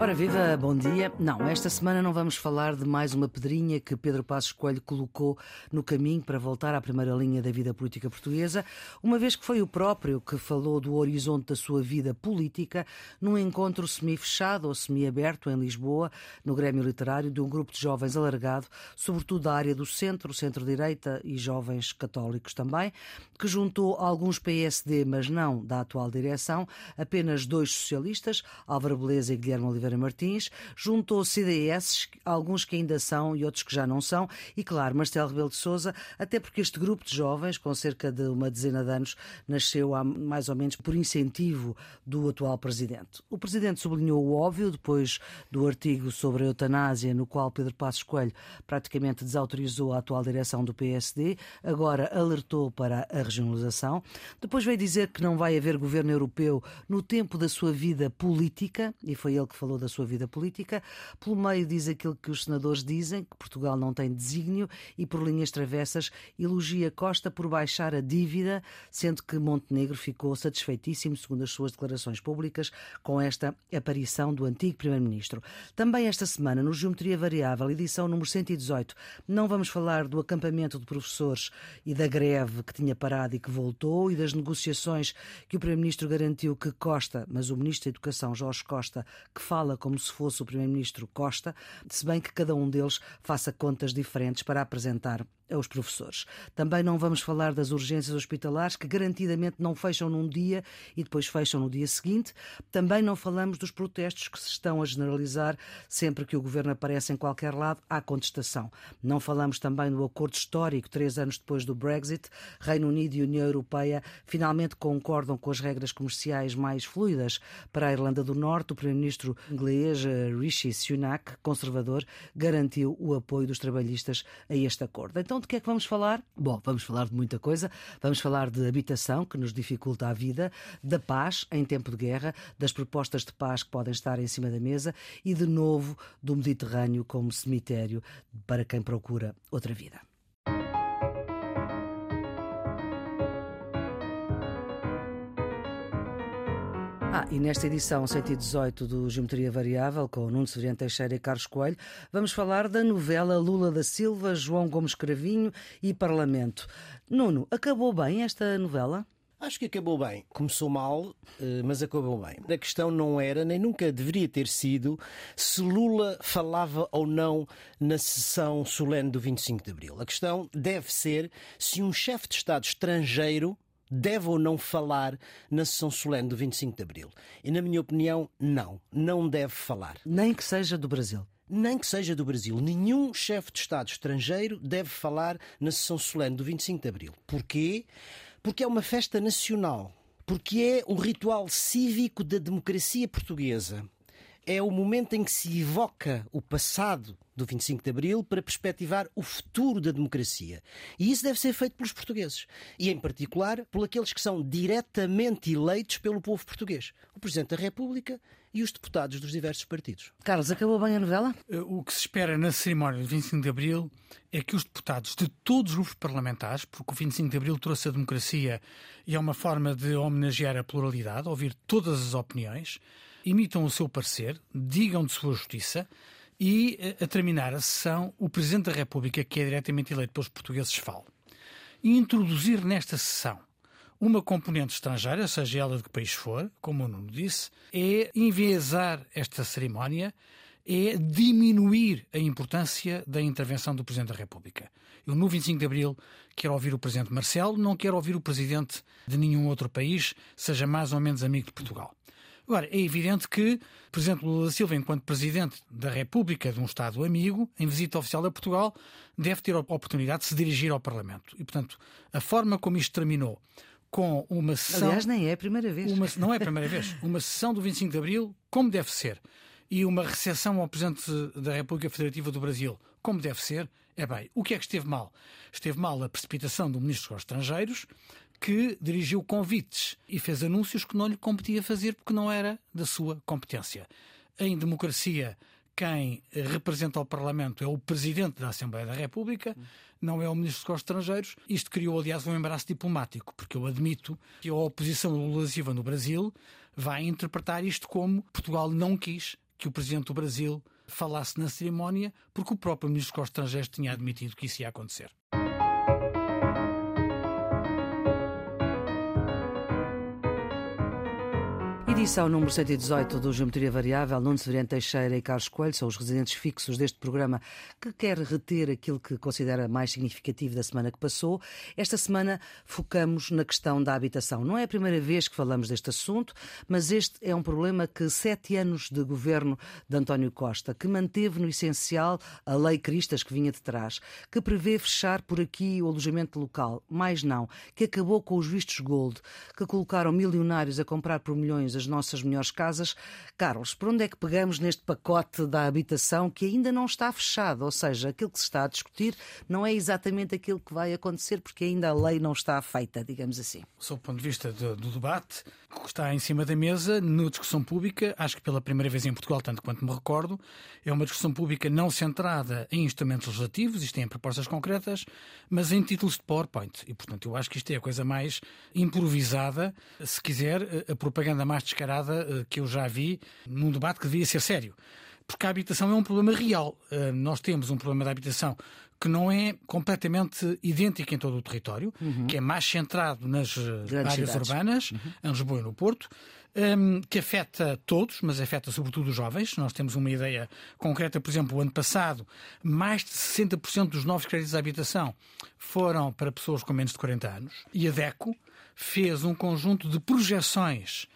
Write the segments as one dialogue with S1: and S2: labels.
S1: Ora viva, bom dia. Não, esta semana não vamos falar de mais uma pedrinha que Pedro Passos Coelho colocou no caminho para voltar à primeira linha da vida política portuguesa, uma vez que foi o próprio que falou do horizonte da sua vida política num encontro semi-fechado ou semi-aberto em Lisboa, no Grêmio Literário, de um grupo de jovens alargado, sobretudo da área do centro, centro-direita e jovens católicos também, que juntou alguns PSD, mas não da atual direção, apenas dois socialistas, Álvaro Beleza e Guilherme Oliveira Martins, juntou CDS, alguns que ainda são e outros que já não são, e claro, Marcelo Rebelo de Sousa, até porque este grupo de jovens, com cerca de uma dezena de anos, nasceu há mais ou menos por incentivo do atual presidente. O presidente sublinhou o óbvio depois do artigo sobre a eutanásia, no qual Pedro Passos Coelho praticamente desautorizou a atual direção do PSD, agora alertou para a regionalização. Depois veio dizer que não vai haver governo europeu no tempo da sua vida política, e foi ele que falou da sua vida política. Pelo meio diz aquilo que os senadores dizem, que Portugal não tem desígnio e por linhas travessas elogia Costa por baixar a dívida, sendo que Montenegro ficou satisfeitíssimo, segundo as suas declarações públicas, com esta aparição do antigo primeiro-ministro. Também esta semana, no Geometria Variável, edição número 118, não vamos falar do acampamento de professores e da greve que tinha parado e que voltou e das negociações que o primeiro-ministro garantiu que Costa, mas o ministro da Educação, Jorge Costa, que fala fala como se fosse o Primeiro-Ministro Costa, se bem que cada um deles faça contas diferentes para apresentar aos professores. Também não vamos falar das urgências hospitalares, que garantidamente não fecham num dia e depois fecham no dia seguinte. Também não falamos dos protestos que se estão a generalizar sempre que o governo aparece em qualquer lado, há contestação. Não falamos também do acordo histórico, três anos depois do Brexit. Reino Unido e União Europeia finalmente concordam com as regras comerciais mais fluidas para a Irlanda do Norte. O primeiro-ministro inglês eh, Rishi Sunak, conservador, garantiu o apoio dos trabalhistas a este acordo. Então, de que é que vamos falar? Bom, vamos falar de muita coisa. Vamos falar de habitação, que nos dificulta a vida, da paz em tempo de guerra, das propostas de paz que podem estar em cima da mesa e, de novo, do Mediterrâneo como cemitério para quem procura outra vida. Ah, e nesta edição 118 do Geometria Variável, com Nuno Severiano Teixeira e Carlos Coelho, vamos falar da novela Lula da Silva, João Gomes Cravinho e Parlamento. Nuno, acabou bem esta novela?
S2: Acho que acabou bem. Começou mal, eh, mas acabou bem. A questão não era, nem nunca deveria ter sido, se Lula falava ou não na sessão solene do 25 de Abril. A questão deve ser se um chefe de Estado estrangeiro deve ou não falar na sessão solene do 25 de Abril? E, na minha opinião, não. Não deve falar.
S1: Nem que seja do Brasil
S2: nem que seja do Brasil. Nenhum chefe de Estado estrangeiro deve falar na sessão solene do 25 de Abril. Porquê? Porque é uma festa nacional. Porque é o ritual cívico da democracia portuguesa. É o momento em que se evoca o passado do 25 de Abril para perspectivar o futuro da democracia. E isso deve ser feito pelos portugueses. E, em particular, por aqueles que são diretamente eleitos pelo povo português. O Presidente da República e os deputados dos diversos partidos.
S1: Carlos, acabou bem a novela?
S3: Eh, o que se espera na cerimónia do 25 de Abril é que os deputados de todos os grupos parlamentares, porque o 25 de Abril trouxe a democracia e é uma forma de homenagear a pluralidade, ouvir todas as opiniões, imitam o seu parecer, digam de sua justiça, e, eh, a terminar a sessão, o Presidente da República, que é diretamente eleito pelos portugueses, fala. E introduzir nesta sessão uma componente estrangeira, seja ela de que país for, como o Nuno disse, é enviesar esta cerimónia, é diminuir a importância da intervenção do Presidente da República. Eu, no 25 de Abril, quero ouvir o Presidente Marcelo, não quero ouvir o Presidente de nenhum outro país, seja mais ou menos amigo de Portugal. Agora, é evidente que o Presidente Lula da Silva, enquanto Presidente da República de um Estado amigo, em visita oficial a Portugal, deve ter a oportunidade de se dirigir ao Parlamento. E, portanto, a forma como isto terminou, com uma sessão.
S1: Aliás, nem é a primeira vez.
S3: Uma, não é a primeira vez. Uma sessão do 25 de Abril, como deve ser, e uma recepção ao Presidente da República Federativa do Brasil, como deve ser, é bem. O que é que esteve mal? Esteve mal a precipitação do Ministro dos Estrangeiros, que dirigiu convites e fez anúncios que não lhe competia fazer porque não era da sua competência. Em democracia, quem representa o Parlamento é o Presidente da Assembleia da República, não é o Ministro dos Negócios Estrangeiros. Isto criou, aliás, um embaraço diplomático, porque eu admito que a oposição Lula Silva no Brasil vai interpretar isto como Portugal não quis que o presidente do Brasil falasse na cerimónia, porque o próprio ministro dos Estrangeiros tinha admitido que isso ia acontecer.
S1: Edição número 118 do Geometria Variável, Nuno Severiano Teixeira e Carlos Coelho são os residentes fixos deste programa que quer reter aquilo que considera mais significativo da semana que passou. Esta semana focamos na questão da habitação. Não é a primeira vez que falamos deste assunto, mas este é um problema que sete anos de governo de António Costa, que manteve no essencial a lei Cristas que vinha de trás, que prevê fechar por aqui o alojamento local, mais não, que acabou com os vistos gold, que colocaram milionários a comprar por milhões as nossas melhores casas. Carlos, por onde é que pegamos neste pacote da habitação que ainda não está fechado? Ou seja, aquilo que se está a discutir não é exatamente aquilo que vai acontecer porque ainda a lei não está feita, digamos assim.
S3: Sob o ponto de vista do, do debate que está em cima da mesa, na discussão pública, acho que pela primeira vez em Portugal, tanto quanto me recordo, é uma discussão pública não centrada em instrumentos legislativos, isto é, em propostas concretas, mas em títulos de PowerPoint. E, portanto, eu acho que isto é a coisa mais improvisada, se quiser, a propaganda mais descarada eh, que eu já vi num debate que devia ser sério. Porque a habitação é um problema real. Eh, nós temos um problema da habitação que não é completamente idêntico em todo o território, uhum. que é mais centrado nas eh, Grandes áreas cidades. urbanas, uhum. em Lisboa e no Porto, um, ehm, que afeta todos, mas afeta sobretudo os jovens. Nós temos uma ideia concreta, por exemplo, o ano passado, mais de 60% dos novos créditos de habitação foram para pessoas com menos de 40 anos, e a DECO fez um conjunto de projeções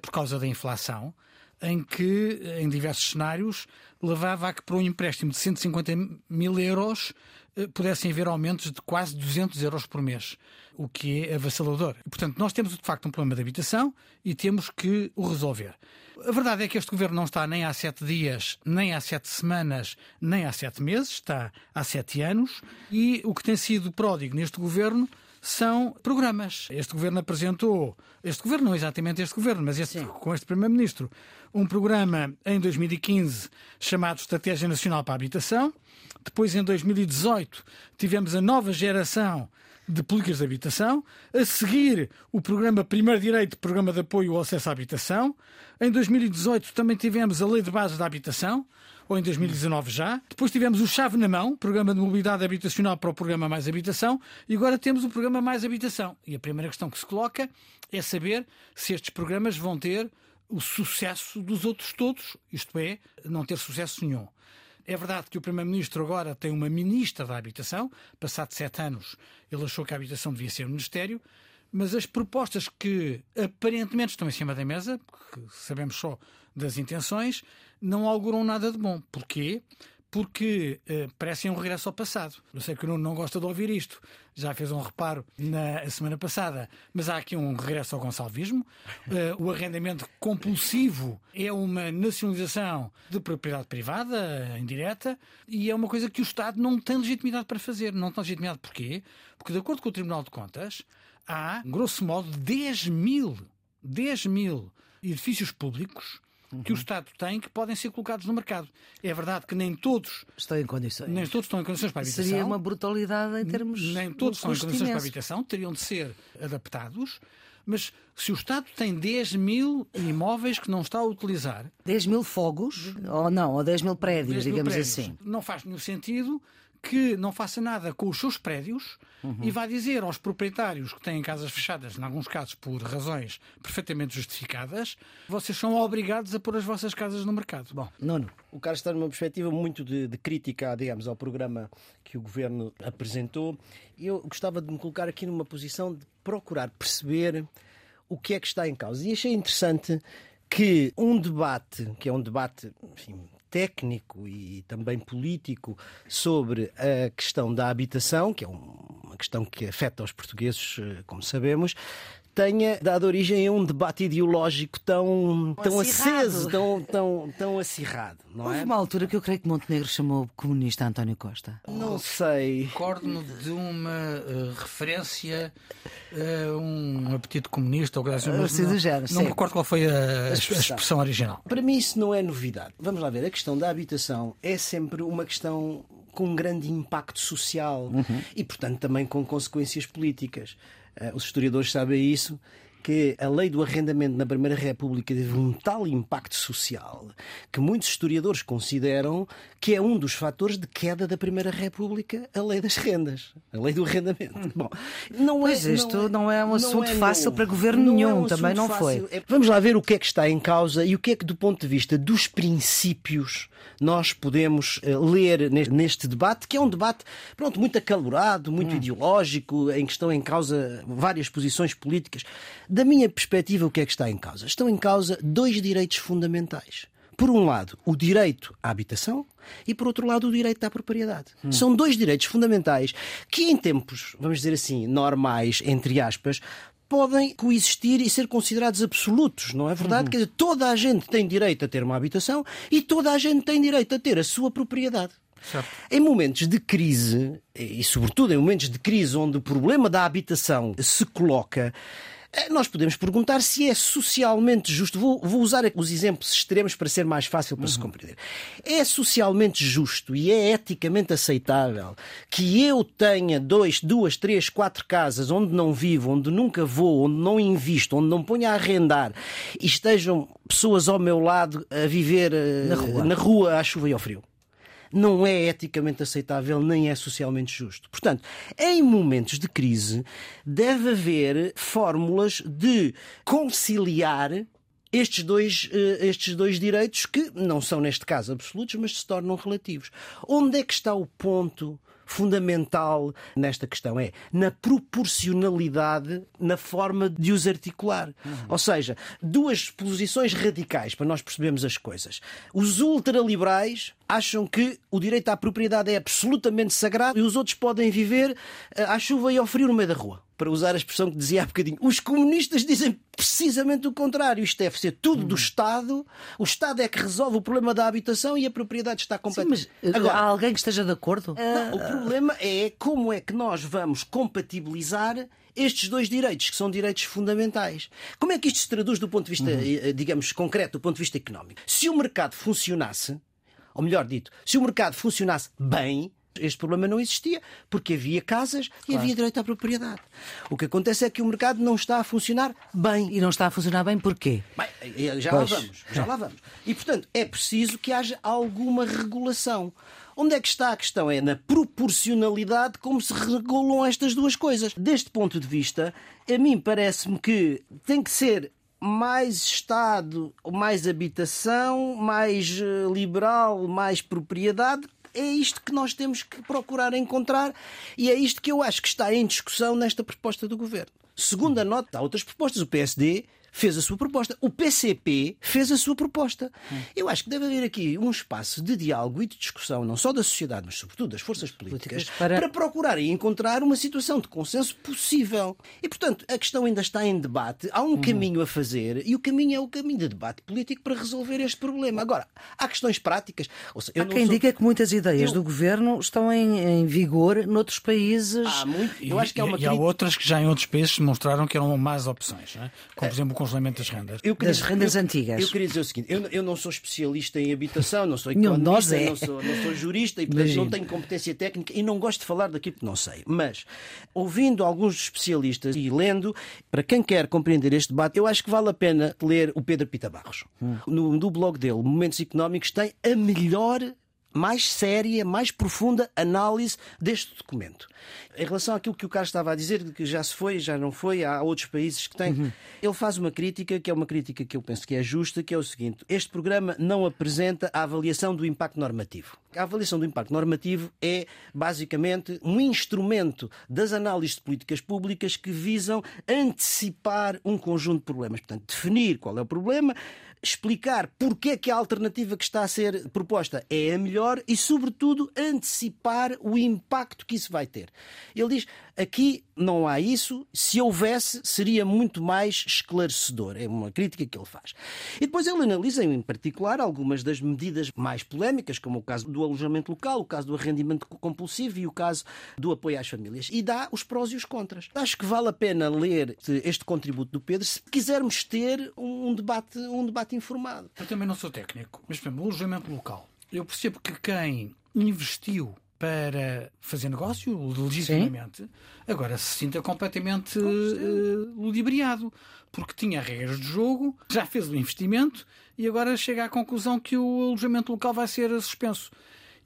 S3: por causa da inflação, em que, em diversos cenários, levava a que para um empréstimo de 150 mil euros eh, pudessem haver aumentos de quase 200 euros por mês, o que é avassalador. Portanto, nós temos de facto um problema de habitação e temos que o resolver. A verdade é que este governo não está nem há sete dias, nem há sete semanas, nem há sete meses, está há sete anos e o que tem sido pródigo neste governo são programas. Este governo apresentou, este governo não exatamente este governo, mas este, com este primeiro-ministro, um programa em 2015 chamado Estratégia Nacional para a Habitação. Depois, em 2018, tivemos a nova geração de políticas de habitação. A seguir, o programa Primeiro Direito, Programa de Apoio ao Acesso à Habitação. Em 2018 também tivemos a Lei de Bases da Habitação, ou em 2019 já. Depois tivemos o Chave na Mão, Programa de Mobilidade Habitacional para o Programa Mais Habitação, e agora temos o Programa Mais Habitação. E a primeira questão que se coloca é saber se estes programas vão ter o sucesso dos outros todos, isto é, não ter sucesso nenhum. É verdade que o Primeiro-Ministro agora tem uma Ministra da Habitação. Passado sete anos, ele achou que a habitação devia ser um Ministério. Mas as propostas que aparentemente estão em cima da mesa, porque sabemos só das intenções, não auguram nada de bom. Porquê? porque uh, parecem um regresso ao passado. Eu sei que o Nuno não gosta de ouvir isto, já fez um reparo na semana passada, mas há aqui um regresso ao gonçalvismo. Uh, o arrendamento compulsivo é uma nacionalização de propriedade privada, indireta, e é uma coisa que o Estado não tem legitimidade para fazer. Não tem legitimidade porquê? Porque, de acordo com o Tribunal de Contas, há, grosso modo, 10 mil, 10 mil edifícios públicos uhum. que o Estado tem que podem ser colocados no mercado. É verdade que nem todos
S1: estão em condições.
S3: Nem todos estão em condições para a habitação.
S1: Seria uma brutalidade em termos.
S3: Nem todos estão em condições imenso. para a habitação, teriam de ser adaptados. Mas se o Estado tem 10 mil imóveis que não está a utilizar.
S1: 10 mil fogos? Ou não, ou 10 mil prédios, 10 mil digamos prédios, assim.
S3: Não faz nenhum sentido que não faça nada com os seus prédios uhum. e vá dizer aos proprietários que têm casas fechadas, em alguns casos por razões perfeitamente justificadas, vocês são obrigados a pôr as vossas casas no mercado.
S2: Bom, Nono, o Carlos está numa perspectiva muito de, de crítica, digamos, ao programa que o governo apresentou eu gostava de me colocar aqui numa posição de procurar perceber o que é que está em causa. E achei interessante que um debate, que é um debate enfim, técnico e também político sobre a questão da habitação, que é uma questão que afeta os portugueses, eh, como sabemos, tenha dado origem a um debate ideológico tão, tão aceso, tão, tão, tão acirrado. Não
S1: Houve
S2: é?
S1: uma altura que eu creio que Montenegro chamou comunista António Costa.
S2: Não sei.
S3: Recordo-me de uma uh, referência a uh, um apetite comunista ou coisa assim.
S1: Assim não,
S3: género, não me recordo qual foi a, a, expressão. a expressão original.
S2: Para mim isso não é novidade. Vamos lá ver, a questão da habitação é sempre uma questão com um grande impacto social uhum. e, portanto, também com consequências políticas. Eh, os historiadores sabem isso, que a lei do arrendamento na Primeira República teve um tal impacto social que muitos historiadores consideram que é um dos fatores de queda da Primeira República a lei das rendas, a lei do arrendamento. Bom,
S1: não é, pois é, isto não é, não é um assunto é fácil para governo não nenhum, é um também não fácil. foi.
S2: Vamos lá ver o que é que está em causa e o que é que, do ponto de vista dos princípios, nós podemos uh, ler neste, neste, debate, que é um debate pronto, muito acalorado, muito hum. ideológico, em que estão em causa várias posições políticas. Da minha perspectiva, o que é que está em causa? Estão em causa dois direitos fundamentais. Por um lado, o direito à habitação e, por outro lado, o direito à propriedade. Hum. São dois direitos fundamentais que, em tempos, vamos dizer assim, normais, entre aspas, podem coexistir e ser considerados absolutos, não é verdade? Uhum. Quer dizer, toda a gente tem direito a ter uma habitação e toda a gente tem direito a ter a sua propriedade. Certo. Em momentos de crise, e sobretudo em momentos de crise onde o problema da habitação se coloca, nós podemos perguntar se é socialmente justo. Vou, vou usar os exemplos extremos para ser mais fácil para uhum. se compreender. É socialmente justo e é eticamente aceitável que eu tenha dois, duas, três, quatro casas onde não vivo, onde nunca vou, onde não invisto, onde não ponho a arrendar e estejam pessoas ao meu lado a viver eh, na rua, na rua à chuva e ao frio não é eticamente aceitável nem é socialmente justo. Portanto, em momentos de crise, deve haver fórmulas de conciliar estes dois, eh, estes dois direitos que não são, neste caso, absolutos, mas se tornam relativos. Onde é que está o ponto fundamental nesta questão é na proporcionalidade na forma de os articular. Uhum. Ou seja, duas posições radicais para nós percebermos as coisas. Os ultraliberais acham que o direito à propriedade é absolutamente sagrado e os outros podem viver eh, à chuva e ao frio no meio da rua para usar a expressão que dizia há bocadinho. Os comunistas dizem precisamente o contrário. Isto deve ser tudo do hum. Estado. O Estado é que resolve o problema da habitação e a propriedade está completamente. Sim,
S1: mas Agora, há alguém que esteja de acordo?
S2: Não, o problema é como é que nós vamos compatibilizar estes dois direitos, que são direitos fundamentais. Como é que isto se traduz do ponto de vista, uhum. digamos, concreto, do ponto de vista económico? Se o mercado funcionasse, ou melhor dito, se o mercado funcionasse bem, este problema não existia, porque havia casas e havia direito à propriedade. O que acontece é que o mercado não está a funcionar bem.
S1: E não está a funcionar bem porquê?
S2: Bem, eh, já pois. lá vamos, já lá vamos. E, portanto, é preciso que haja alguma regulação. Onde é que está a questão? É na proporcionalidade como se regulam estas duas coisas. Deste ponto de vista, a mim parece-me que tem que ser mais Estado, mais habitação, mais eh, liberal, mais propriedade, é isto que nós temos que procurar encontrar e é isto que eu acho que está em discussão nesta proposta do governo. Segunda nota, há outras propostas. O PSD fez a sua proposta. O PCP fez a sua proposta. Eu acho que deve haver aqui um espaço de diálogo e de discussão, não só da sociedade, mas sobretudo das forças políticas, para... para procurar e encontrar uma situação de consenso possível. E, portanto, a questão ainda está em debate. Há um uhum. caminho a fazer e o caminho é o caminho de debate político para resolver este problema. Agora, há questões práticas.
S1: Seja, há quem sou... diga que muitas ideias eu... do governo estão em, em, vigor noutros países.
S3: Há muito. Eu acho que há uma... E, e há outras que já em outros países mostraram que eram más opções, é? como, por exemplo, congelamento das rendas.
S1: Eu queria, das rendas
S2: eu,
S1: antigas.
S2: Eu queria dizer o seguinte: eu, eu não sou especialista em habitação, não sou economista, é. não, sou, não sou jurista e, portanto, não tenho competência técnica e não gosto de falar daquilo que não sei. Mas, ouvindo alguns especialistas e lendo, para quem quer compreender este debate, eu acho que vale a pena ler o Pedro Pita Barros. Hum. No, no blog dele, Momentos Económicos, tem a melhor mais séria, mais profunda análise deste documento. Em relação àquilo que o Carlos estava a dizer, de que já se foi, já não foi, há outros países que têm, uhum. ele faz uma crítica, que é uma crítica que eu penso que é justa, que é o seguinte: este programa não apresenta a avaliação do impacto normativo. A avaliação do impacto normativo é, basicamente, um instrumento das análises de políticas públicas que visam antecipar um conjunto de problemas. Portanto, definir qual é o problema, explicar porque é que a alternativa que está a ser proposta é a melhor e, sobretudo, antecipar o impacto que isso vai ter. Ele diz: aqui não há isso, se houvesse, seria muito mais esclarecedor. É uma crítica que ele faz. E depois ele analisa, em particular, algumas das medidas mais polémicas, como o caso do alojamento local, o caso do arrendamento compulsivo e o caso do apoio às famílias. E dá os prós e os contras. Acho que vale a pena ler este contributo do Pedro se quisermos ter um debate, um debate informado.
S3: Eu também não sou técnico, mas, por exemplo, o alojamento local. Eu percebo que quem investiu para fazer negócio legitimamente, Sim. agora se sinta completamente uh, ludibriado, porque tinha regras de jogo, já fez o investimento e agora chega à conclusão que o alojamento local vai ser suspenso.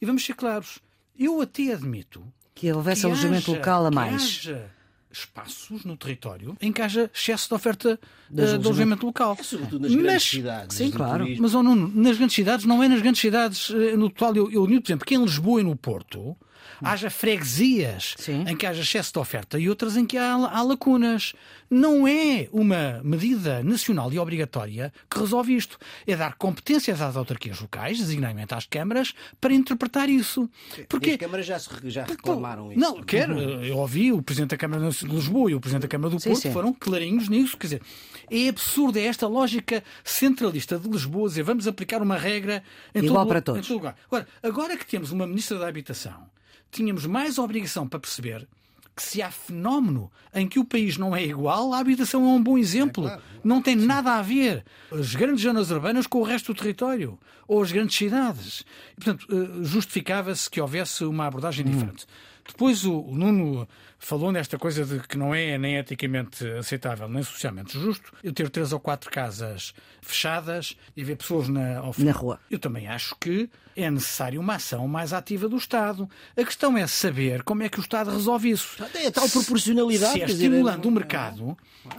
S3: E vamos ser claros, eu até admito
S1: que houvesse alojamento haja, local a mais.
S3: haja espaços no território em que haja excesso de oferta de, de alojamento local.
S2: É sobretudo nas grandes cidades.
S3: Sim, claro. Turismo. Mas, oh, Nuno, nas grandes cidades, não é nas grandes cidades eh, no total. Eu, eu por exemplo, que em Lisboa e no Porto haja freguesias Sim. em que haja excesso de oferta e outras em que há, há, lacunas. Não é uma medida nacional e obrigatória que resolve isto. É dar competências às autarquias locais, designadamente às câmaras, para interpretar isso.
S2: Porque as câmaras já, se, já reclamaram isso.
S3: Não, quer. Eu ouvi o Presidente da Câmara de Lisboa e o Presidente da Câmara do sim, Porto sim. foram clarinhos nisso. Quer dizer, é absurdo, é esta lógica centralista de Lisboa dizer vamos aplicar uma regra em
S1: Igual
S3: todo,
S1: para todos.
S3: Em todo lugar. Agora, agora que temos uma Ministra da Habitação tínhamos mais obrigação para perceber que se há fenómeno em que o país não é igual, a habitação é um bom exemplo. É claro. Não tem Sim. nada a ver as grandes zonas urbanas com o resto do território ou as grandes cidades. E, portanto, eh, justificava-se que houvesse uma abordagem hum. diferente. Depois o, o Nuno falou nesta coisa de que não é nem eticamente aceitável, nem socialmente justo eu ter três ou quatro casas fechadas e ver pessoas na,
S1: na rua.
S3: Eu também acho que é necessário uma ação mais ativa do Estado. A questão é saber como é que o Estado resolve isso.
S2: É tal proporcionalidade.
S3: Se é estimulando o mercado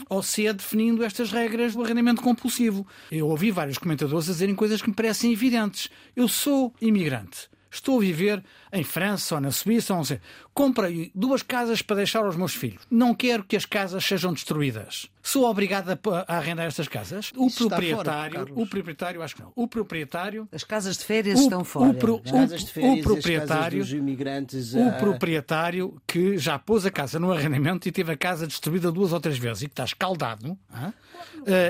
S3: ou se é definindo estas regras do arrendamento compulsivo. Eu ouvi vários comentadores a dizerem coisas que me parecem evidentes. Eu sou imigrante. Estou a viver em França ou na Suíça, não sei. Comprei duas casas para deixar aos meus filhos. Não quero que as casas sejam destruídas. Sou obrigado a, arrendar estas casas. O Isso proprietário, fora, o proprietário, acho que não. O proprietário.
S1: As casas de férias o, estão fora.
S2: O, pro, o, férias, o proprietário, imigrantes.
S3: O proprietário que já pôs a casa no arrendamento e teve a casa destruída duas ou três vezes e que está escaldado. Ah?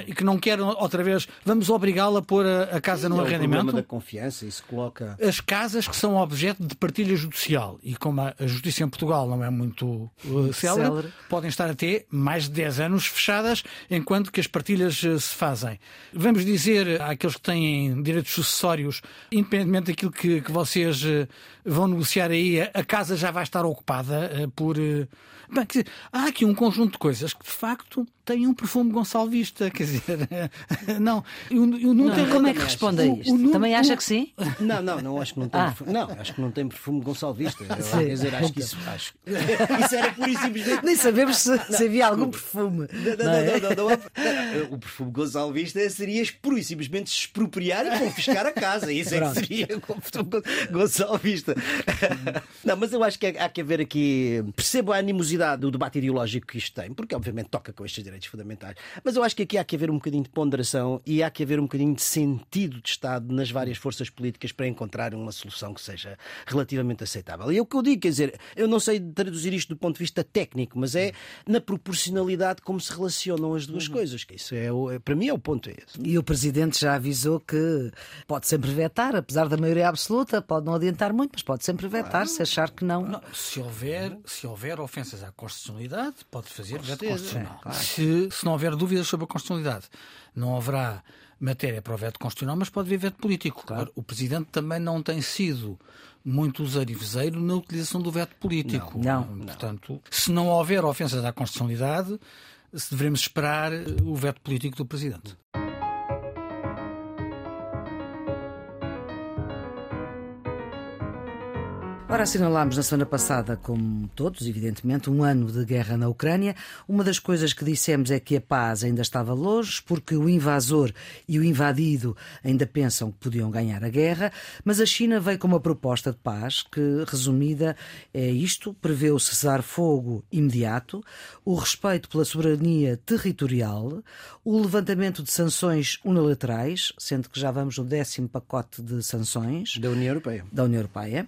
S3: e que não quer outra vez, vamos obrigá-la a pôr a, a casa Sim, no é arrendamento. O
S2: problema da confiança, isso coloca.
S3: As casas que são objeto de partilha judicial e como a, a justiça em Portugal não é muito uh, célere, célere, podem estar até mais de 10 anos fechadas enquanto que as partilhas uh, se fazem. Vamos dizer àqueles que têm direitos sucessórios, independentemente daquilo que, que vocês uh, vão negociar aí, a casa já vai estar ocupada por Bem, quer dizer, há aqui um conjunto de coisas que de facto têm um perfume gonçalvista, quer dizer, não, eu, eu não, não tenho...
S1: Como é que responde a isto? O, o, Também acha que sim?
S2: Não, não, não acho que não tem ah. perfume, não, acho que não tem perfume gonçalvista. Eu, quer dizer, acho que isso, acho, isso era por e simplesmente...
S1: Nem sabemos se, se havia algum perfume.
S2: Não, não, é? não, não, não, o perfume gonçalvista seria pura e simplesmente se expropriar e confiscar a casa, isso é que seria o perfume gonçalvista. Não, mas eu acho que há que haver aqui, percebo a animosidade do debate ideológico que isto tem, porque obviamente toca com estes direitos fundamentais. Mas eu acho que aqui há que haver um bocadinho de ponderação e há que haver um bocadinho de sentido de Estado nas várias forças políticas para encontrar uma solução que seja relativamente aceitável. E é o que eu digo, quer dizer, eu não sei traduzir isto do ponto de vista técnico, mas é na proporcionalidade como se relacionam as duas uhum. coisas, que isso é, é, para mim é o ponto é esse.
S1: E o Presidente já avisou que pode sempre vetar, apesar da maioria absoluta, pode não adiantar muito, mas pode sempre vetar claro. se achar que não. não
S3: se, houver, se houver ofensas à constitucionalidade, pode fazer veto constitucional. É, claro. se, se não houver dúvidas sobre a constitucionalidade, não haverá matéria para o veto constitucional, mas pode haver veto político. Claro. O Presidente também não tem sido muito usarivezeiro na utilização do veto político.
S1: Não, não.
S3: Portanto, se não houver ofensas à constitucionalidade, devemos esperar o veto político do Presidente.
S1: Ora, assinalámos na semana passada, como todos, evidentemente, um ano de guerra na Ucrânia. Uma das coisas que dissemos é que a paz ainda estava longe, porque o invasor e o invadido ainda pensam que podiam ganhar a guerra, mas a China veio com uma proposta de paz que, resumida, é isto: prevê o cessar-fogo imediato, o respeito pela soberania territorial, o levantamento de sanções unilaterais, sendo que já vamos no décimo pacote de sanções
S2: da União Europeia.
S1: Da União Europeia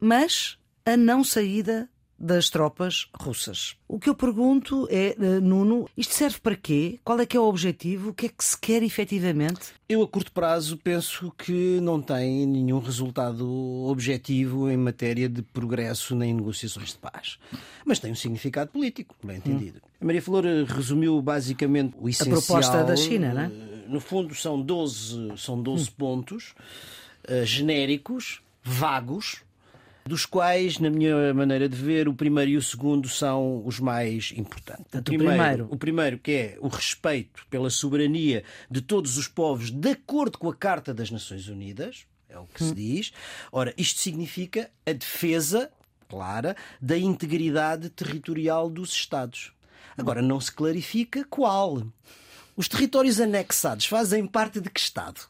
S1: mas a não saída das tropas russas. O que eu pergunto é, eh, Nuno, isto serve para quê? Qual é que é o objetivo? O que é que se quer efetivamente?
S2: Eu, a curto prazo, penso que não tem nenhum resultado objetivo em matéria de progresso nem negociações de paz. Mas tem um significado político, bem entendido. Hum. A Maria Flor resumiu basicamente o essencial.
S1: A proposta da China, não é?
S2: No fundo, são 12, são 12 hum. pontos uh, genéricos, vagos, dos quais, na minha maneira de ver, o primeiro e o segundo são os mais importantes.
S1: O primeiro,
S2: o primeiro que é o respeito pela soberania de todos os povos, de acordo com a Carta das Nações Unidas, é o que se diz. Ora, isto significa a defesa clara da integridade territorial dos Estados. Agora, não se clarifica qual. Os territórios anexados fazem parte de que Estado?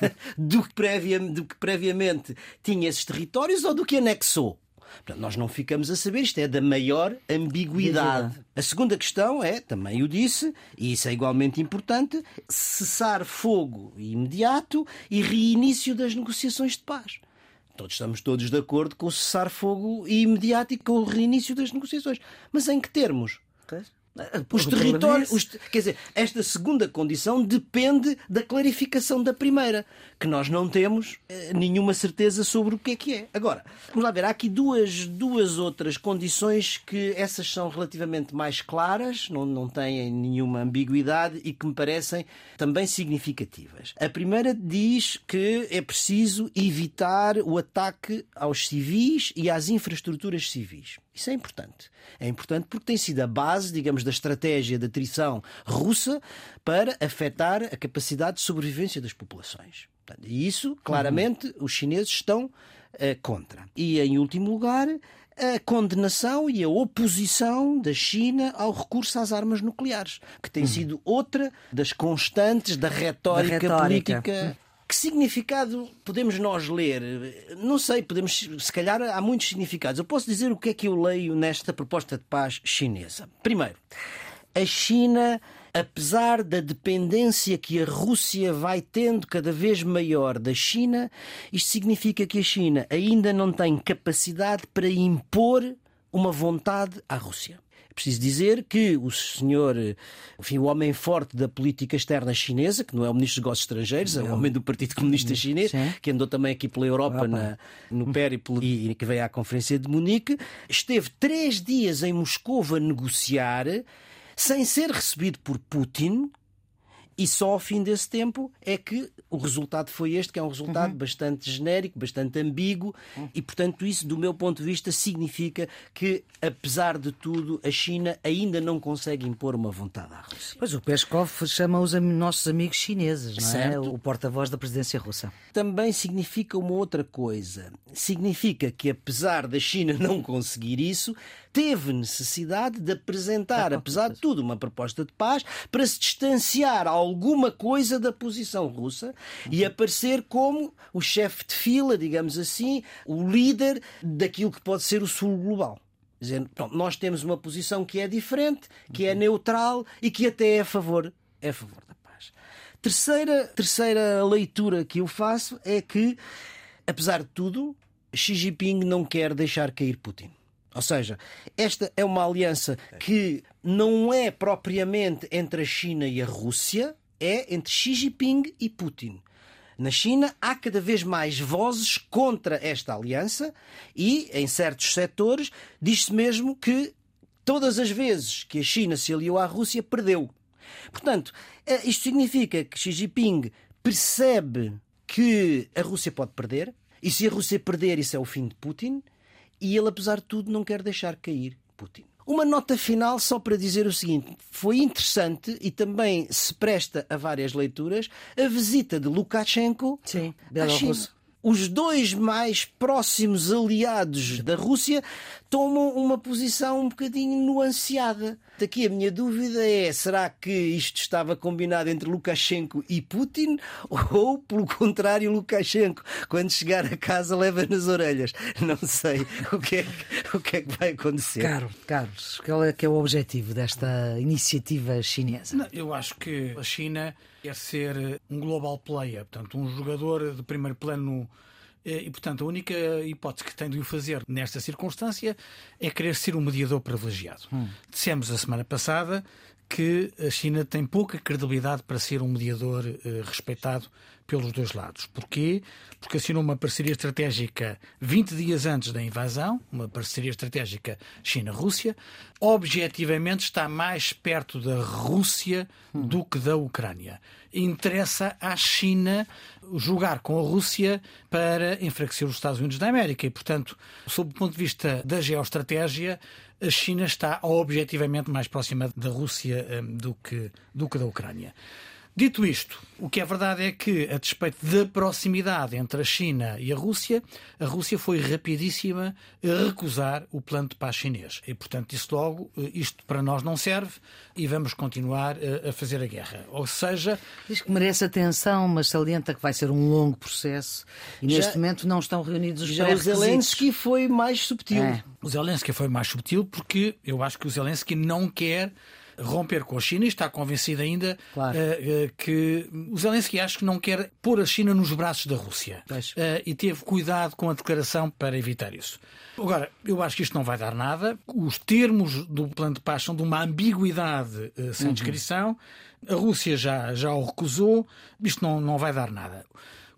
S2: do, que previa, do que previamente tinha esses territórios ou do que anexou? Portanto, nós não ficamos a saber, isto é da maior ambiguidade. A segunda questão é, também o disse, e isso é igualmente importante, cessar fogo imediato e reinício das negociações de paz. Todos estamos todos de acordo com o cessar-fogo imediato e com o reinício das negociações. Mas em que termos? Os territórios. Os, quer dizer, esta segunda condição depende da clarificação da primeira, que nós não temos eh, nenhuma certeza sobre o que é que é. Agora, vamos lá ver, há aqui duas, duas outras condições que essas são relativamente mais claras, não, não têm nenhuma ambiguidade e que me parecem também significativas. A primeira diz que é preciso evitar o ataque aos civis e às infraestruturas civis. Isso é importante. É importante porque tem sido a base, digamos, da estratégia de atrição russa para afetar a capacidade de sobrevivência das populações. E isso, claramente, uhum. os chineses estão uh, contra. E, em último lugar, a condenação e a oposição da China ao recurso às armas nucleares, que tem uhum. sido outra das constantes da retórica, da retórica. política que significado podemos nós ler? Não sei, podemos, se calhar há muitos significados. Eu posso dizer o que é que eu leio nesta proposta de paz chinesa. Primeiro, a China, apesar da dependência que a Rússia vai tendo cada vez maior da China, isto significa que a China ainda não tem capacidade para impor uma vontade à Rússia. Preciso dizer que o senhor, enfim, o homem forte da política externa chinesa, que não é o ministro dos Negócios Estrangeiros, é o homem do Partido Comunista Chinês, Sim. que andou também aqui pela Europa na, no périplo e que veio à Conferência de Munique, esteve três dias em Moscou a negociar sem ser recebido por Putin, e só ao fim desse tempo é que o resultado foi este, que é um resultado uhum. bastante genérico, bastante ambíguo, uhum. e portanto, isso, do meu ponto de vista, significa que, apesar de tudo, a China ainda não consegue impor uma vontade à Rússia.
S1: Pois o Peskov chama os nossos amigos chineses, não é? Certo. O porta-voz da presidência russa.
S2: Também significa uma outra coisa. Significa que, apesar da China não conseguir isso, teve necessidade de apresentar, apesar de tudo, uma proposta de paz para se distanciar alguma coisa da posição russa e aparecer como o chefe de fila, digamos assim, o líder daquilo que pode ser o sul global. Dizendo, pronto, nós temos uma posição que é diferente, que é neutral e que até é a favor, é a favor da paz. Terceira, terceira leitura que eu faço é que, apesar de tudo, Xi Jinping não quer deixar cair Putin. Ou seja, esta é uma aliança que não é propriamente entre a China e a Rússia, é entre Xi Jinping e Putin. Na China há cada vez mais vozes contra esta aliança e, em certos setores, diz-se mesmo que todas as vezes que a China se aliou à Rússia, perdeu. Portanto, eh, isto significa que Xi Jinping percebe que a Rússia pode perder, e se a Rússia perder, isso é o fim de Putin, e ele, apesar de tudo, não quer deixar cair Putin. Uma nota final só para dizer o seguinte: foi interessante e também se presta a várias leituras a visita de Lukashenko Sim, à China os dois mais próximos aliados da Rússia tomam uma posição um bocadinho nuanceada. Daqui a minha dúvida é: será que isto estava combinado entre Lukashenko e Putin? Ou, pelo contrário, Lukashenko, quando chegar a casa, leva nas orelhas? Não sei o que é, o que, é que vai acontecer.
S1: Caro, Carlos, qual é que é o objetivo desta iniciativa chinesa?
S3: Não, eu acho que a China é ser um global player, portanto, um jogador de primeiro plano. Eh, e, portanto, a única hipótese que tem de o fazer nesta circunstância é querer ser um mediador privilegiado. Hum. Dissemos a semana passada que a China tem pouca credibilidade para ser um mediador eh, respeitado pelos dois lados. Porquê? Porque assinou uma parceria estratégica 20 dias antes da invasão, uma parceria estratégica China-Rússia. Objetivamente está mais perto da Rússia do que da Ucrânia. Interessa à China jogar com a Rússia para enfraquecer os Estados Unidos da América e, portanto, sob o ponto de vista da geoestratégia, a China está objetivamente mais próxima da Rússia um, do, que, do que da Ucrânia. Dito isto, o que é verdade é que, a despeito da proximidade entre a China e a Rússia, a Rússia foi rapidíssima a recusar o plano de paz chinês. E, portanto, disse logo, eh, isto para nós não serve e vamos continuar eh, a fazer a guerra. Ou seja.
S1: Diz que merece atenção, mas salienta que vai ser um longo processo e neste já, momento não estão reunidos os
S2: Já o Zelensky foi mais subtil. É.
S3: O Zelensky foi mais subtil porque eu acho que o Zelensky não quer romper com a China e está convencido ainda claro. uh, uh, que o Zelensky acho que não quer pôr a China nos braços da Rússia. Uh, e teve cuidado com a declaração para evitar isso. Agora, eu acho que isto não vai dar nada. Os termos do plano de paz são de uma ambiguidade sem uhum. descrição. A Rússia já, já o recusou. Isto não, não vai dar nada.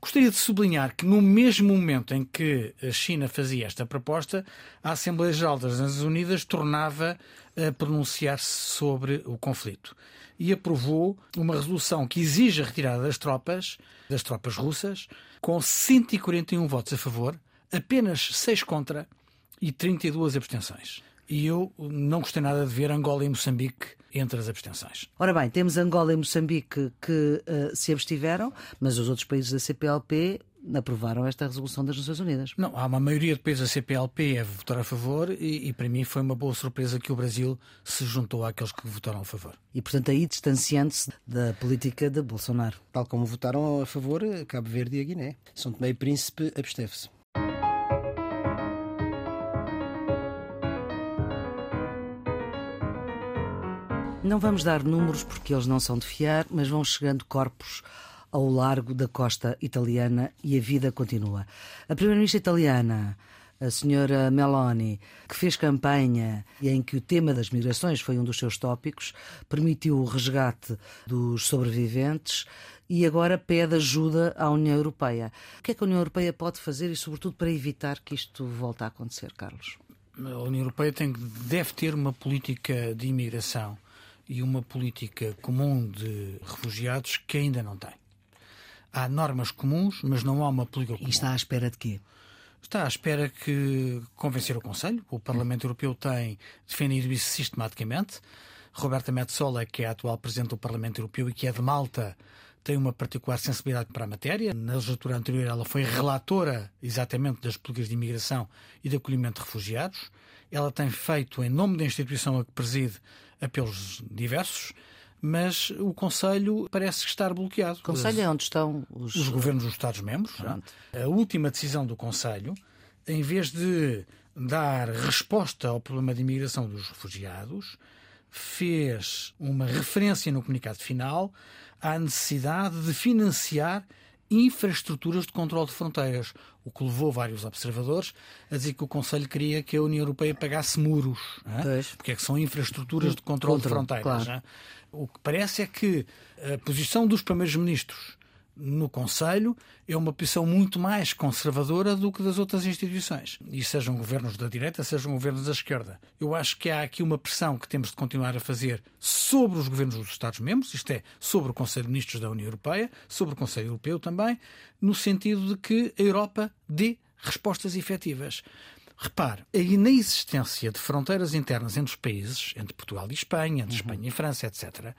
S3: Gostaria de sublinhar que no mesmo momento em que a China fazia esta proposta, a Assembleia Geral das Nações Unidas tornava a pronunciar-se sobre o conflito e aprovou uma resolução que exige a retirada das tropas, das tropas russas, com 141 votos a favor, apenas 6 contra e 32 abstenções. E eu não gostei nada de ver Angola e Moçambique entre as abstenções.
S1: Ora bem, temos Angola e Moçambique que uh, se abstiveram, mas os outros países da CPLP aprovaram esta resolução das Nações Unidas.
S3: Não, há uma maioria de países da CPLP a votar a favor e, e, para mim foi uma boa surpresa que o Brasil se juntou àqueles que votaram a favor.
S1: E portanto aí distanciando-se da política de Bolsonaro.
S2: Tal como votaram a favor Cabo Verde e a Guiné. São Tomé e Príncipe absteve-se.
S1: Não vamos dar números porque eles não são de fiar, mas vão chegando corpos ao largo da costa italiana e a vida continua. A primeira-ministra italiana, a senhora Meloni, que fez campanha em que o tema das migrações foi um dos seus tópicos, permitiu o resgate dos sobreviventes e agora pede ajuda à União Europeia. O que é que a União Europeia pode fazer e, sobretudo, para evitar que isto volte a acontecer, Carlos?
S3: A União Europeia tem, deve ter uma política de imigração e uma política comum de refugiados que ainda não tem. Há normas comuns, mas não há uma política comum.
S1: E está à espera de quê?
S3: Está à espera que convencer o Conselho. O Parlamento Europeu tem defendido isso sistematicamente. Roberta Metsola, que é a atual Presidente do Parlamento Europeu e que é de Malta, tem uma particular sensibilidade para a matéria. Na legislatura anterior, ela foi relatora exatamente das políticas de imigração e de acolhimento de refugiados. Ela tem feito, em nome da instituição a que preside, apelos diversos, mas o Conselho parece estar bloqueado. O
S1: Conselho é onde estão os,
S3: os governos dos Estados-membros. É? A última decisão do Conselho, em vez de dar resposta ao problema de imigração dos refugiados, fez uma referência no comunicado final à necessidade de financiar infraestruturas de controle de fronteiras, o que levou vários observadores a dizer que o Conselho queria que a União Europeia pagasse muros, é? porque é que são infraestruturas de controle, de fronteiras. Claro. É? O que parece é que a posição dos primeiros ministros no Conselho é uma posição muito mais conservadora do que das outras instituições. E sejam governos da direita, sejam governos da esquerda. Eu acho que há aqui uma pressão que temos de continuar a fazer sobre os governos dos Estados-membros, isto é, sobre o Conselho de Ministros da União Europeia, sobre o Conselho Europeu também, no sentido de que a Europa dê respostas efetivas. Repare, a inexistência de fronteiras internas entre os países, entre Portugal e Espanha, entre uhum. Espanha e França, etc.,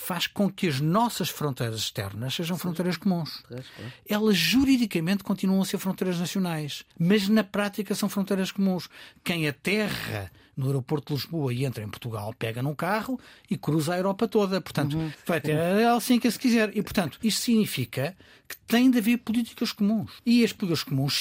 S3: faz com que as nossas fronteiras externas sejam Sim. fronteiras comuns. É, é. Elas juridicamente continuam a ser fronteiras nacionais, mas na prática são fronteiras comuns. Quem aterra no aeroporto de Lisboa e entra em Portugal, pega num carro e cruza a Europa toda. Portanto, uhum. vai ter a Helsinki se quiser. E, portanto, isto significa que tem de haver políticas comuns. E as políticas comuns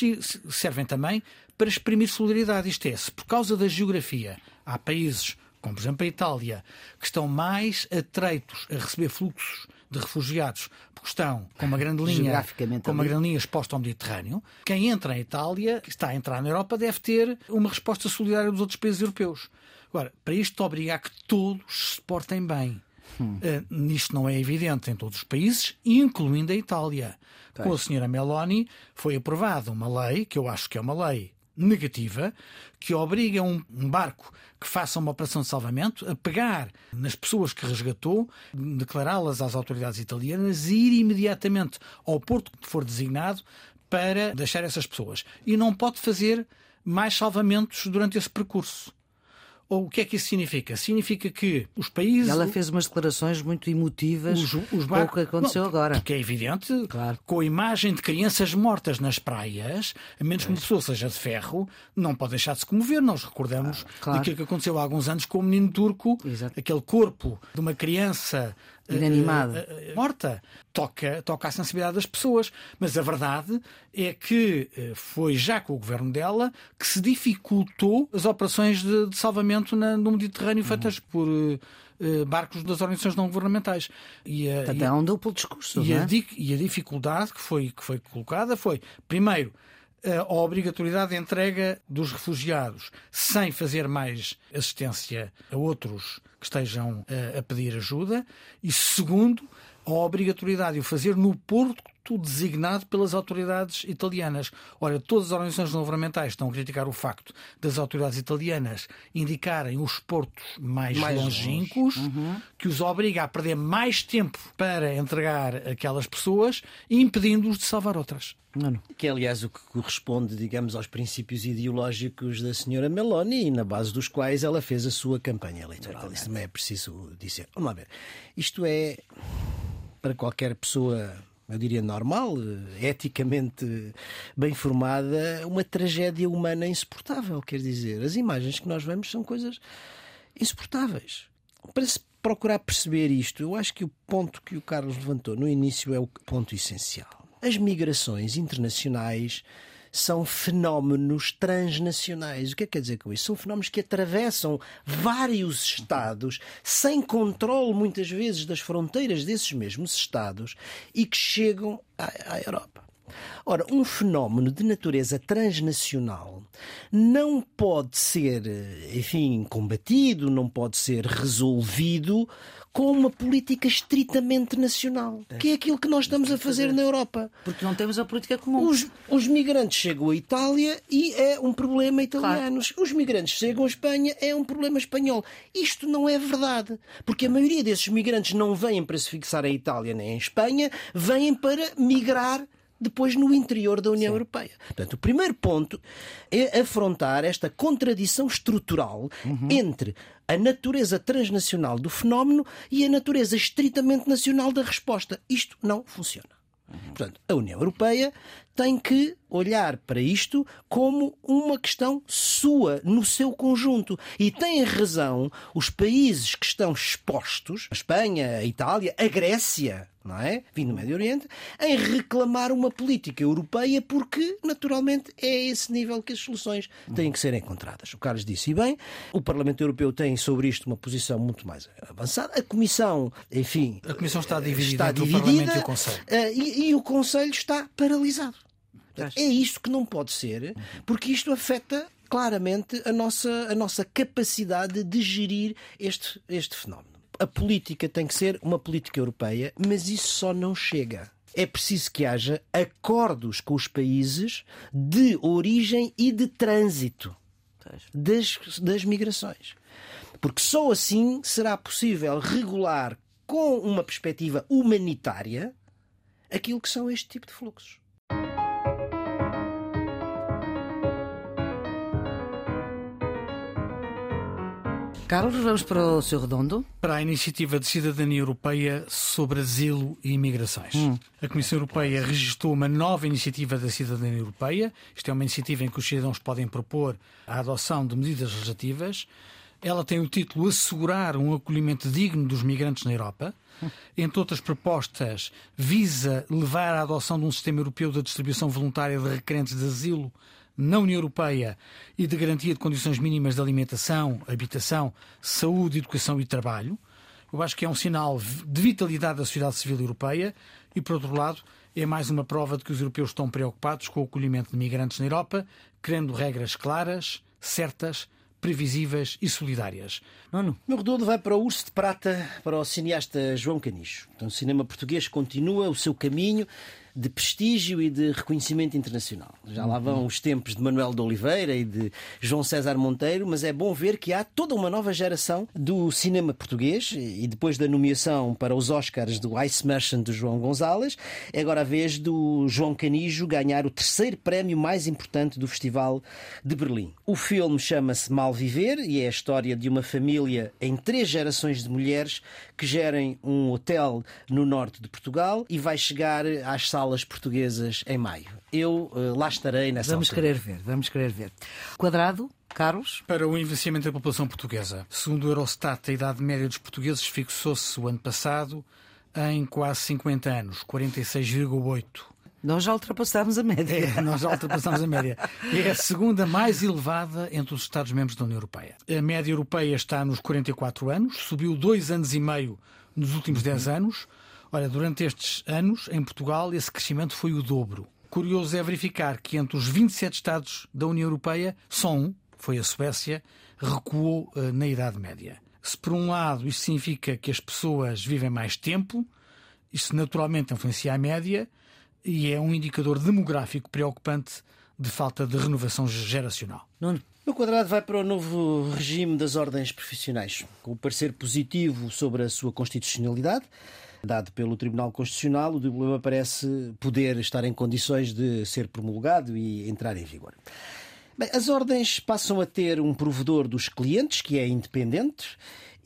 S3: servem também para exprimir solidariedade. Isto é, se por causa da geografia há países, como por exemplo a Itália, que estão mais atreitos a receber fluxos de refugiados porque estão com uma grande linha, com uma grande linha exposta ao Mediterrâneo, quem entra em Itália, que está a entrar na Europa, deve ter uma resposta solidária dos outros países europeus. Agora, para isto obrigar que todos se portem bem. Hum. Uh, isto não é evidente em todos os países, incluindo a Itália. Com a senhora Meloni foi aprovada uma lei, que eu acho que é uma lei negativa, que obriga um, barco que faça uma operação de salvamento a pegar nas pessoas que resgatou, declará-las às autoridades italianas e ir imediatamente ao porto que for designado para deixar essas pessoas. E não pode fazer mais salvamentos durante esse percurso. Ou o que é que isso significa? Significa que os países.
S1: Ela fez umas declarações muito emotivas os, os bar... com o que aconteceu
S3: Não,
S1: agora.
S3: Porque é evidente, claro. com a imagem de crianças mortas nas praias, a menos que uma pessoa seja de ferro, não pode deixar de se comover. Nós recordamos claro. daquilo que aconteceu há alguns anos com o menino turco, Exato. aquele corpo de uma criança
S1: inanimada,
S3: uh, uh, morta, toca, toca a sensibilidade das pessoas. Mas a verdade é que uh, foi já com o governo dela que se dificultou as operações de, de salvamento na, no Mediterrâneo uhum. feitas por barcos das organizações não governamentais.
S1: E a, Até e, um duplo discurso.
S3: E,
S1: é?
S3: a, e a dificuldade que foi, que foi colocada foi, primeiro, a obrigatoriedade de entrega dos refugiados sem fazer mais assistência a outros que estejam a, a pedir ajuda. E segundo a obrigatoriedade de o fazer no porto designado pelas autoridades italianas. Ora, todas as organizações não governamentais estão a criticar o facto das autoridades italianas indicarem os portos mais, mais longínquos, uhum. que os obriga a perder mais tempo para entregar aquelas pessoas, impedindo-os de salvar outras.
S2: Não, Que é, aliás, o que corresponde, digamos, aos princípios ideológicos da senhora Meloni e na base dos quais ela fez a sua campanha eleitoral. Isso também é preciso dizer. Vamos lá ver. Isto é, para qualquer pessoa eu diria normal, eticamente bem formada, uma tragédia humana insuportável. Quer dizer, as imagens que nós vemos são coisas insuportáveis. Para se procurar perceber isto, eu acho que o ponto que o Carlos levantou no início é o ponto essencial. As migrações internacionais são fenómenos transnacionais. O que é que quer dizer com isso? São fenómenos que atravessam vários Estados, sem controle, muitas vezes, das fronteiras desses mesmos Estados e que chegam à, à Europa. Ora, um fenómeno de natureza transnacional não pode ser, enfim, combatido, não pode ser resolvido com uma política estritamente nacional, que é aquilo que nós estamos a fazer na Europa.
S1: Porque não temos a política comum.
S2: Os, os migrantes chegam à Itália e é um problema italiano. Claro. Os migrantes chegam à Espanha é um problema espanhol. Isto não é verdade, porque a maioria desses migrantes não vêm para se fixar em Itália nem em Espanha, vêm para migrar depois no interior da União Sim. Europeia. Portanto, o primeiro ponto é afrontar esta contradição estrutural uhum. entre a natureza transnacional do fenómeno e a natureza estritamente nacional da resposta. Isto não funciona. Portanto, a União Europeia tem que olhar para isto como uma questão sua, no seu conjunto. E tem razão os países que estão expostos, a Espanha, a Itália, a Grécia, não é? Vindo do Médio Oriente, em reclamar uma política europeia, porque, naturalmente, é esse nível que as soluções têm que ser encontradas. O Carlos disse, e bem, o Parlamento Europeu tem sobre isto uma posição muito mais avançada. A Comissão, enfim.
S3: A Comissão está dividida, está dividida o Parlamento e o Conselho.
S2: Eh, e, e o Conselho está paralisado. É isto que não pode ser, porque isto afeta claramente a nossa, a nossa capacidade de gerir este, este fenómeno a política tem que ser uma política europeia, mas isso só não chega. É preciso que haja acordos com os países de origem e de trânsito das, das migrações. Porque só assim será possível regular com uma perspectiva humanitária aquilo que são este tipo de fluxos.
S1: Carlos, vamos para o seu redondo.
S3: Para a iniciativa de cidadania europeia sobre asilo e imigrações. Hum. A Comissão Europeia registrou uma nova iniciativa da cidadania europeia. Isto é uma iniciativa em que os cidadãos podem propor a adoção de medidas legislativas. Ela tem o título Assegurar um acolhimento digno dos migrantes na Europa. Entre outras propostas, visa levar à adoção de um sistema europeu de distribuição voluntária de requerentes de asilo na União Europeia e de garantia de condições mínimas de alimentação, habitação, saúde, educação e trabalho. Eu acho que é um sinal de vitalidade da sociedade civil europeia e, por outro lado, é mais uma prova de que os europeus estão preocupados com o acolhimento de migrantes na Europa, querendo regras claras, certas, previsíveis e solidárias.
S2: Nono. O meu redondo vai para o Urso de Prata, para o cineasta João Canijo. Então, o cinema português continua o seu caminho de prestígio e de reconhecimento internacional. Já lá vão os tempos de Manuel de Oliveira e de João César Monteiro, mas é bom ver que há toda uma nova geração do cinema português e depois da nomeação para os Oscars do Ice Merchant de João Gonzalez, é agora a vez do João Canijo ganhar o terceiro prémio mais importante do Festival de Berlim. O filme chama-se Mal Viver e é a história de uma família em três gerações de mulheres que gerem um hotel no norte de Portugal e vai chegar às salas salas portuguesas em maio. Eu uh, lá estarei nessa
S1: Vamos
S2: altura.
S1: querer ver, vamos querer ver. Quadrado, Carlos?
S3: Para o envelhecimento da população portuguesa. Segundo o Eurostat, a idade média dos portugueses fixou-se o ano passado em quase 50 anos, 46,8.
S1: Nós já ultrapassámos a média.
S3: É, nós já ultrapassamos a média. É a segunda mais elevada entre os Estados-membros da União Europeia. A média europeia está nos 44 anos, subiu dois anos e meio nos últimos 10 anos. Olha, durante estes anos, em Portugal, esse crescimento foi o dobro. Curioso é verificar que entre os 27 Estados da União Europeia, só um, foi a Suécia, recuou uh, na Idade Média. Se por um lado isso significa que as pessoas vivem mais tempo, isso naturalmente influencia a média e é um indicador demográfico preocupante de falta de renovação geracional.
S2: Nuno. O quadrado vai para o novo regime das ordens profissionais, com o parecer positivo sobre a sua constitucionalidade dado pelo Tribunal Constitucional, o diploma parece poder estar em condições de ser promulgado e entrar em vigor. Bem, as ordens passam a ter um provedor dos clientes, que é independente,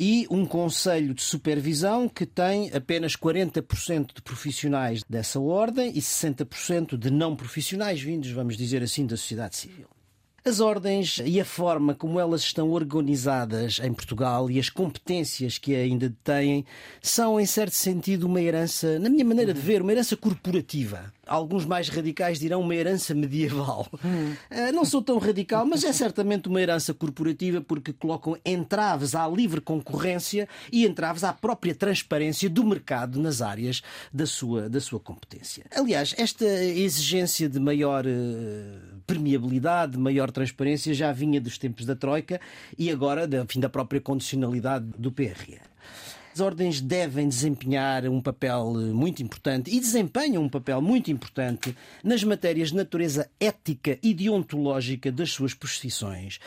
S2: e um conselho de supervisão que tem apenas 40% de profissionais dessa ordem e 60% de não profissionais vindos, vamos dizer assim, da sociedade civil. As ordens e a forma como elas estão organizadas em Portugal e as competências que ainda têm são, em certo sentido, uma herança, na minha maneira de ver, uma herança corporativa alguns mais radicais dirão uma herança medieval. Hum. Não sou tão radical, mas é certamente uma herança corporativa porque colocam entraves à livre concorrência e entraves à própria transparência do mercado nas áreas da sua, da sua competência. Aliás, esta exigência de maior uh, permeabilidade, de maior transparência já vinha dos tempos da Troika e agora da, fim, da própria condicionalidade do PRR. As ordens devem desempenhar um papel eh, muito importante e desempenham um papel muito importante nas matérias de natureza ética e deontológica das suas posições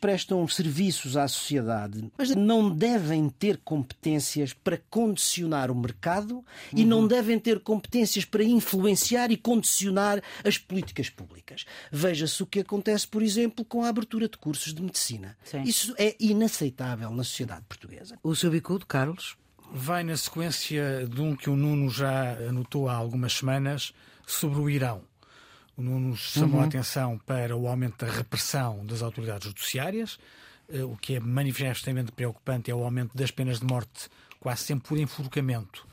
S2: prestam serviços à sociedade, mas não devem ter competências para condicionar o mercado uhum. e não uhum. devem ter competências para influenciar e condicionar as políticas públicas. Veja-se o que acontece, por exemplo, com a abertura de cursos de medicina. Sim. Isso é inaceitável na sociedade portuguesa.
S1: O seu bicudo, Carlos?
S3: Vai na sequência de um que o Nuno já anotou há algumas semanas sobre o Irão. O Nuno chamou uhum. a atenção para o aumento da repressão das autoridades judiciárias. Eh, o que é manifestamente preocupante é o aumento das penas de morte, quase sempre por enforcamento,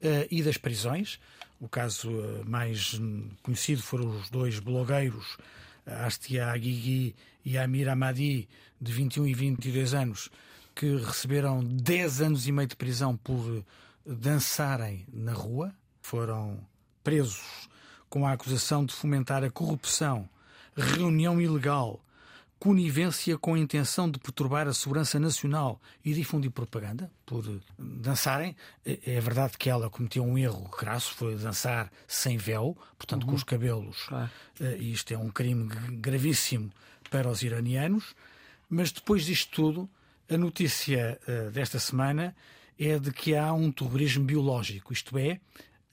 S3: eh, e das prisões. O caso eh, mais conhecido foram os dois blogueiros, Astia Aguigui e Amir Amadi, de 21 e 22 anos, que receberam 10 anos e meio de prisão por dançarem na rua. Foram presos com a acusação de fomentar a corrupção, reunião ilegal, conivência com a intenção de perturbar a segurança nacional e difundir propaganda por dançarem. É verdade que ela cometeu um erro crasso, foi dançar sem véu, portanto uhum. com os cabelos. Claro. Eh, e isto é um crime gravíssimo para os iranianos. Mas depois disto tudo, a notícia eh, desta semana é de que há um terrorismo biológico, isto é,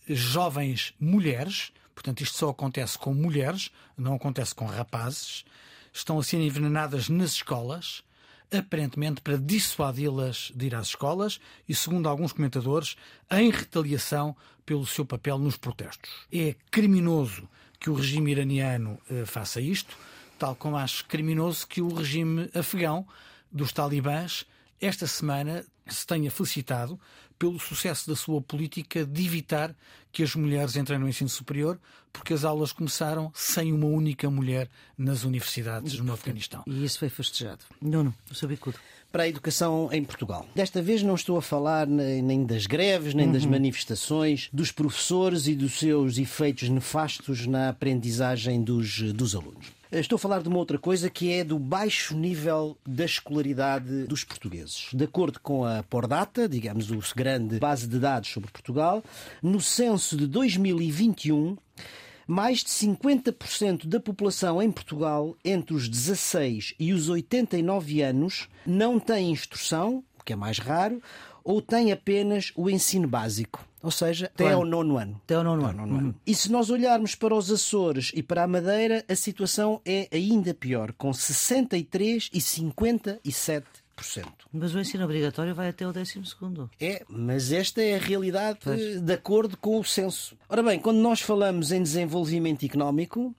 S3: jovens mulheres Portanto, isto só acontece com mulheres, não acontece com rapazes. Estão a ser envenenadas nas escolas, aparentemente para dissuadi-las de ir às escolas e, segundo alguns comentadores, em retaliação pelo seu papel nos protestos. É criminoso que o regime iraniano eh, faça isto, tal como acho criminoso que o regime afegão dos talibãs esta semana se tenha felicitado pelo sucesso da sua política de evitar que as mulheres entrem no ensino superior, porque as aulas começaram sem uma única mulher nas universidades no Afeganistão.
S1: E isso foi festejado. Nuno, o seu bicudo
S2: para a educação em Portugal. Desta vez não estou a falar nem das greves, nem uhum. das manifestações dos professores e dos seus efeitos nefastos na aprendizagem dos, dos alunos. Estou a falar de uma outra coisa que é do baixo nível da escolaridade dos portugueses. De acordo com a Pordata, digamos, o grande base de dados sobre Portugal, no censo de 2021, mais de 50% da população em Portugal, entre os 16 e os 89 anos, não tem instrução, o que é mais raro, ou tem apenas o ensino básico. Ou seja, até ao nono ano.
S1: Até ao nono ano.
S2: nono ano. Uhum. E se nós olharmos para os Açores e para a Madeira, a situação é ainda pior, com 63 e 57
S1: mas o ensino obrigatório vai até o 12 segundo.
S2: É, mas esta é a realidade pois. de acordo com o censo. Ora bem, quando nós falamos em desenvolvimento económico,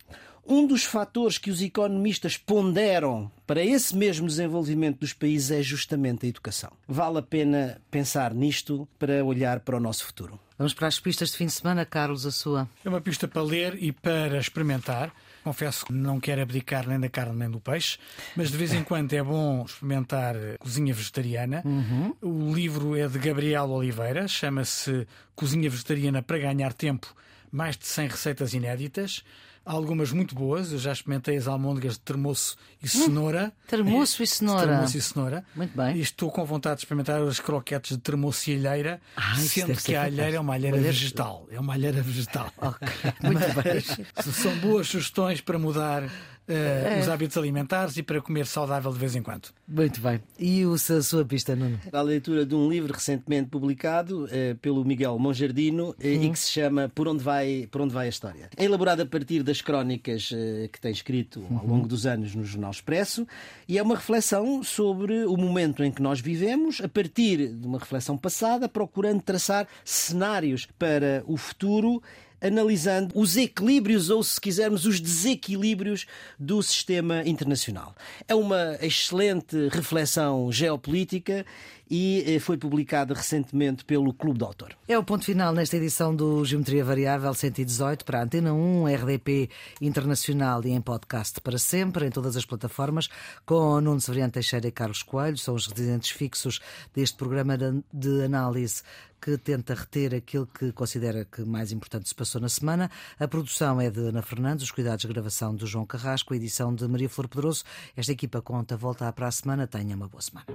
S2: um dos fatores que os economistas ponderam para esse mesmo desenvolvimento dos países é justamente a educação. Vale a pena pensar nisto para olhar para o nosso futuro.
S1: Vamos para as pistas de fim de semana, Carlos, a sua.
S3: É uma pista para ler e para experimentar. Confesso que não quero abdicar nem da carne nem do peixe, mas de vez em quando é bom experimentar cozinha vegetariana. Uhum. O livro é de Gabriel Oliveira, chama-se Cozinha Vegetariana para Ganhar Tempo mais de 100 receitas inéditas. Há algumas muito boas, eu já experimentei as almôndegas de termoço e hum, cenoura.
S1: Hum, termoço e cenoura.
S3: Termoço e cenoura.
S1: Muito bem.
S3: E estou com vontade de experimentar as croquetes de termoço e alheira, Ai, sendo que a alheira é uma alheira vegetal. É uma alheira vegetal.
S1: Ok, muito Mas,
S3: bem. São boas sugestões para mudar uh, é. os hábitos alimentares e para comer saudável de vez em quando.
S1: Muito bem. E o, a sua pista, Nuno?
S2: A leitura de um livro recentemente publicado uh, pelo Miguel Monjardino uh, e que se chama Por onde, vai, Por onde vai a História. É elaborado a partir das crónicas que tem escrito ao longo dos anos no Jornal Expresso e é uma reflexão sobre o momento em que nós vivemos, a partir de uma reflexão passada, procurando traçar cenários para o futuro analisando os equilíbrios ou, se quisermos, os desequilíbrios do sistema internacional. É uma excelente reflexão geopolítica e eh, foi publicada recentemente pelo Clube do Autor.
S1: É o ponto final nesta edição do Geometria Variável 118 para a Antena 1, RDP Internacional e em podcast para sempre, em todas as plataformas, com Nuno Severiano Teixeira e Carlos Coelho, são os residentes fixos deste programa de análise que tenta reter aquilo que considera que mais importante se passou na semana. A produção é de Ana Fernandes, os cuidados de gravação do João Carrasco, a edição de Maria Flor Pedroso. Esta equipa conta volta para a semana. Tenha uma boa semana.